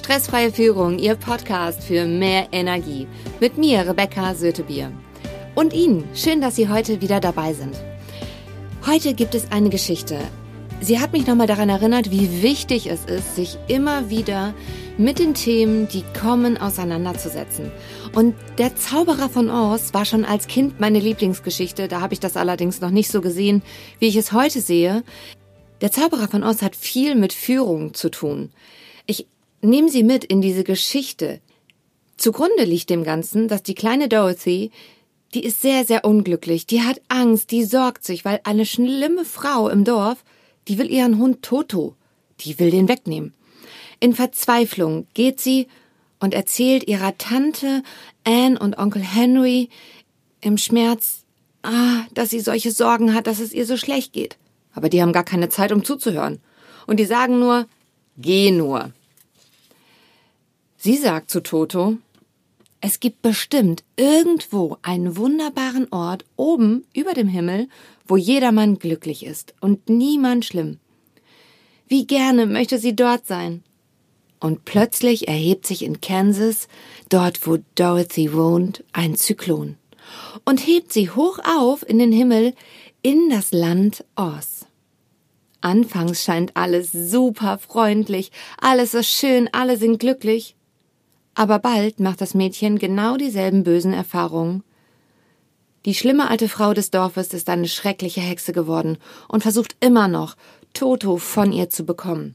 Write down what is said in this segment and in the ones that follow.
Stressfreie Führung, Ihr Podcast für mehr Energie. Mit mir, Rebecca Sötebier. Und Ihnen, schön, dass Sie heute wieder dabei sind. Heute gibt es eine Geschichte. Sie hat mich nochmal daran erinnert, wie wichtig es ist, sich immer wieder mit den Themen, die kommen, auseinanderzusetzen. Und der Zauberer von Oz war schon als Kind meine Lieblingsgeschichte. Da habe ich das allerdings noch nicht so gesehen, wie ich es heute sehe. Der Zauberer von Oz hat viel mit Führung zu tun. Ich nehme Sie mit in diese Geschichte. Zugrunde liegt dem Ganzen, dass die kleine Dorothy, die ist sehr, sehr unglücklich, die hat Angst, die sorgt sich, weil eine schlimme Frau im Dorf, die will ihren Hund Toto, die will den wegnehmen. In Verzweiflung geht sie und erzählt ihrer Tante Anne und Onkel Henry im Schmerz, ah, dass sie solche Sorgen hat, dass es ihr so schlecht geht. Aber die haben gar keine Zeit, um zuzuhören. Und die sagen nur, geh nur. Sie sagt zu Toto, es gibt bestimmt irgendwo einen wunderbaren Ort oben über dem Himmel, wo jedermann glücklich ist und niemand schlimm. Wie gerne möchte sie dort sein. Und plötzlich erhebt sich in Kansas, dort wo Dorothy wohnt, ein Zyklon und hebt sie hoch auf in den Himmel in das Land Oz. Anfangs scheint alles super freundlich, alles ist schön, alle sind glücklich. Aber bald macht das Mädchen genau dieselben bösen Erfahrungen. Die schlimme alte Frau des Dorfes ist eine schreckliche Hexe geworden und versucht immer noch, Toto von ihr zu bekommen.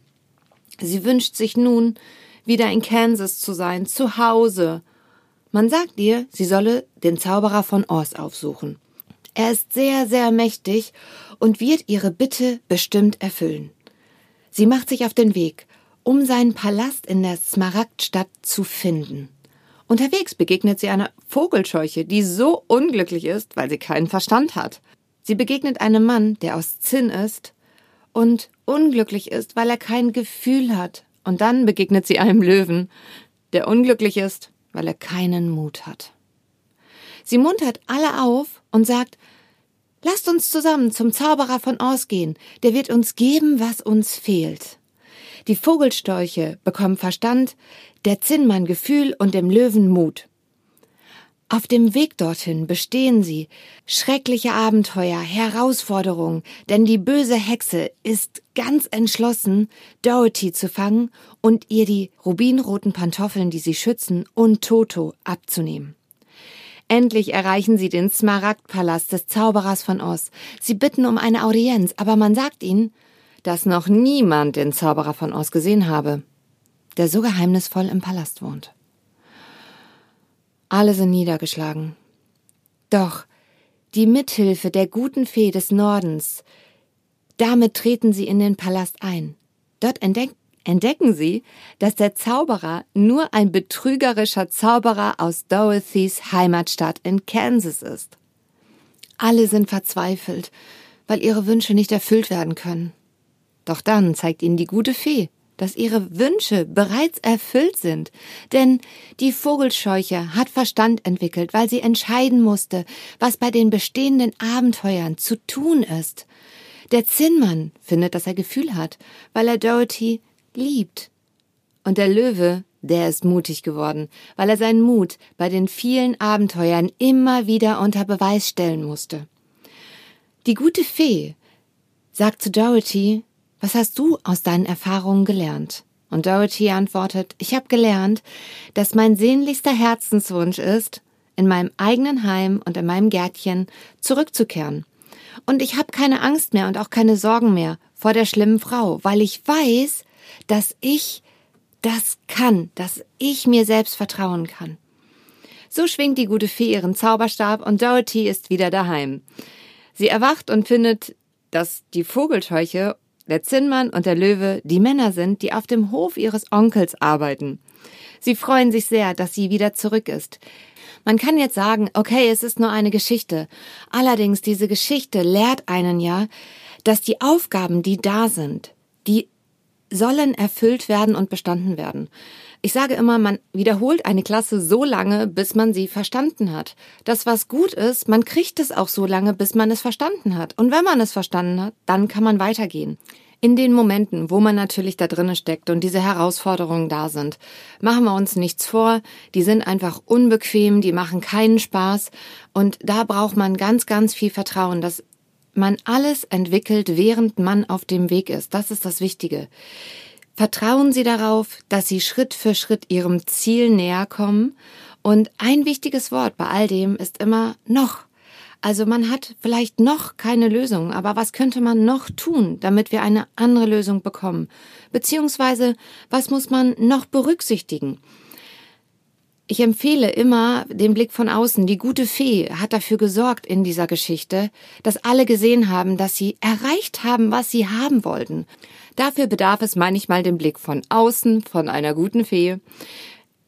Sie wünscht sich nun, wieder in Kansas zu sein, zu Hause. Man sagt ihr, sie solle den Zauberer von Oz aufsuchen. Er ist sehr, sehr mächtig und wird ihre Bitte bestimmt erfüllen. Sie macht sich auf den Weg, um seinen Palast in der Smaragdstadt zu finden. Unterwegs begegnet sie einer Vogelscheuche, die so unglücklich ist, weil sie keinen Verstand hat. Sie begegnet einem Mann, der aus Zinn ist und unglücklich ist, weil er kein Gefühl hat. Und dann begegnet sie einem Löwen, der unglücklich ist, weil er keinen Mut hat. Sie muntert alle auf und sagt, Lasst uns zusammen zum Zauberer von Oz gehen, der wird uns geben, was uns fehlt. Die Vogelstorche bekommen Verstand, der Zinnmann Gefühl und dem Löwen Mut. Auf dem Weg dorthin bestehen sie schreckliche Abenteuer, Herausforderungen, denn die böse Hexe ist ganz entschlossen, Dorothy zu fangen und ihr die rubinroten Pantoffeln, die sie schützen, und Toto abzunehmen. Endlich erreichen sie den Smaragdpalast des Zauberers von Oz. Sie bitten um eine Audienz, aber man sagt ihnen, dass noch niemand den Zauberer von Oz gesehen habe, der so geheimnisvoll im Palast wohnt. Alle sind niedergeschlagen. Doch die Mithilfe der guten Fee des Nordens, damit treten sie in den Palast ein. Dort entdeckt entdecken sie, dass der Zauberer nur ein betrügerischer Zauberer aus Dorothys Heimatstadt in Kansas ist. Alle sind verzweifelt, weil ihre Wünsche nicht erfüllt werden können. Doch dann zeigt ihnen die gute Fee, dass ihre Wünsche bereits erfüllt sind, denn die Vogelscheuche hat Verstand entwickelt, weil sie entscheiden musste, was bei den bestehenden Abenteuern zu tun ist. Der Zinnmann findet, dass er Gefühl hat, weil er Dorothy liebt. Und der Löwe, der ist mutig geworden, weil er seinen Mut bei den vielen Abenteuern immer wieder unter Beweis stellen musste. Die gute Fee sagt zu Dorothy, was hast du aus deinen Erfahrungen gelernt? Und Dorothy antwortet, ich habe gelernt, dass mein sehnlichster Herzenswunsch ist, in meinem eigenen Heim und in meinem Gärtchen zurückzukehren. Und ich habe keine Angst mehr und auch keine Sorgen mehr vor der schlimmen Frau, weil ich weiß, dass ich das kann, dass ich mir selbst vertrauen kann. So schwingt die gute Fee ihren Zauberstab und Dorothy ist wieder daheim. Sie erwacht und findet, dass die Vogelscheuche, der Zinnmann und der Löwe die Männer sind, die auf dem Hof ihres Onkels arbeiten. Sie freuen sich sehr, dass sie wieder zurück ist. Man kann jetzt sagen, okay, es ist nur eine Geschichte. Allerdings, diese Geschichte lehrt einen ja, dass die Aufgaben, die da sind, die sollen erfüllt werden und bestanden werden. Ich sage immer, man wiederholt eine Klasse so lange, bis man sie verstanden hat. Das, was gut ist, man kriegt es auch so lange, bis man es verstanden hat. Und wenn man es verstanden hat, dann kann man weitergehen. In den Momenten, wo man natürlich da drinnen steckt und diese Herausforderungen da sind, machen wir uns nichts vor, die sind einfach unbequem, die machen keinen Spaß und da braucht man ganz, ganz viel Vertrauen, dass man alles entwickelt, während man auf dem Weg ist. Das ist das Wichtige. Vertrauen Sie darauf, dass Sie Schritt für Schritt Ihrem Ziel näher kommen. Und ein wichtiges Wort bei all dem ist immer noch. Also man hat vielleicht noch keine Lösung, aber was könnte man noch tun, damit wir eine andere Lösung bekommen? Beziehungsweise, was muss man noch berücksichtigen? Ich empfehle immer den Blick von außen. Die gute Fee hat dafür gesorgt in dieser Geschichte, dass alle gesehen haben, dass sie erreicht haben, was sie haben wollten. Dafür bedarf es manchmal den Blick von außen, von einer guten Fee.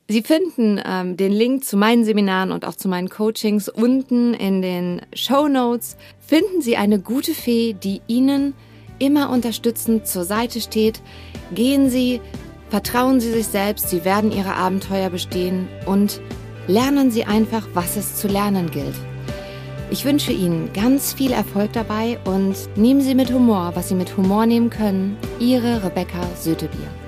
Sie finden ähm, den Link zu meinen Seminaren und auch zu meinen Coachings unten in den Show Notes. Finden Sie eine gute Fee, die Ihnen immer unterstützend zur Seite steht. Gehen Sie, vertrauen Sie sich selbst, Sie werden Ihre Abenteuer bestehen und lernen Sie einfach, was es zu lernen gilt. Ich wünsche Ihnen ganz viel Erfolg dabei und nehmen Sie mit Humor, was Sie mit Humor nehmen können. Ihre Rebecca Sötebier.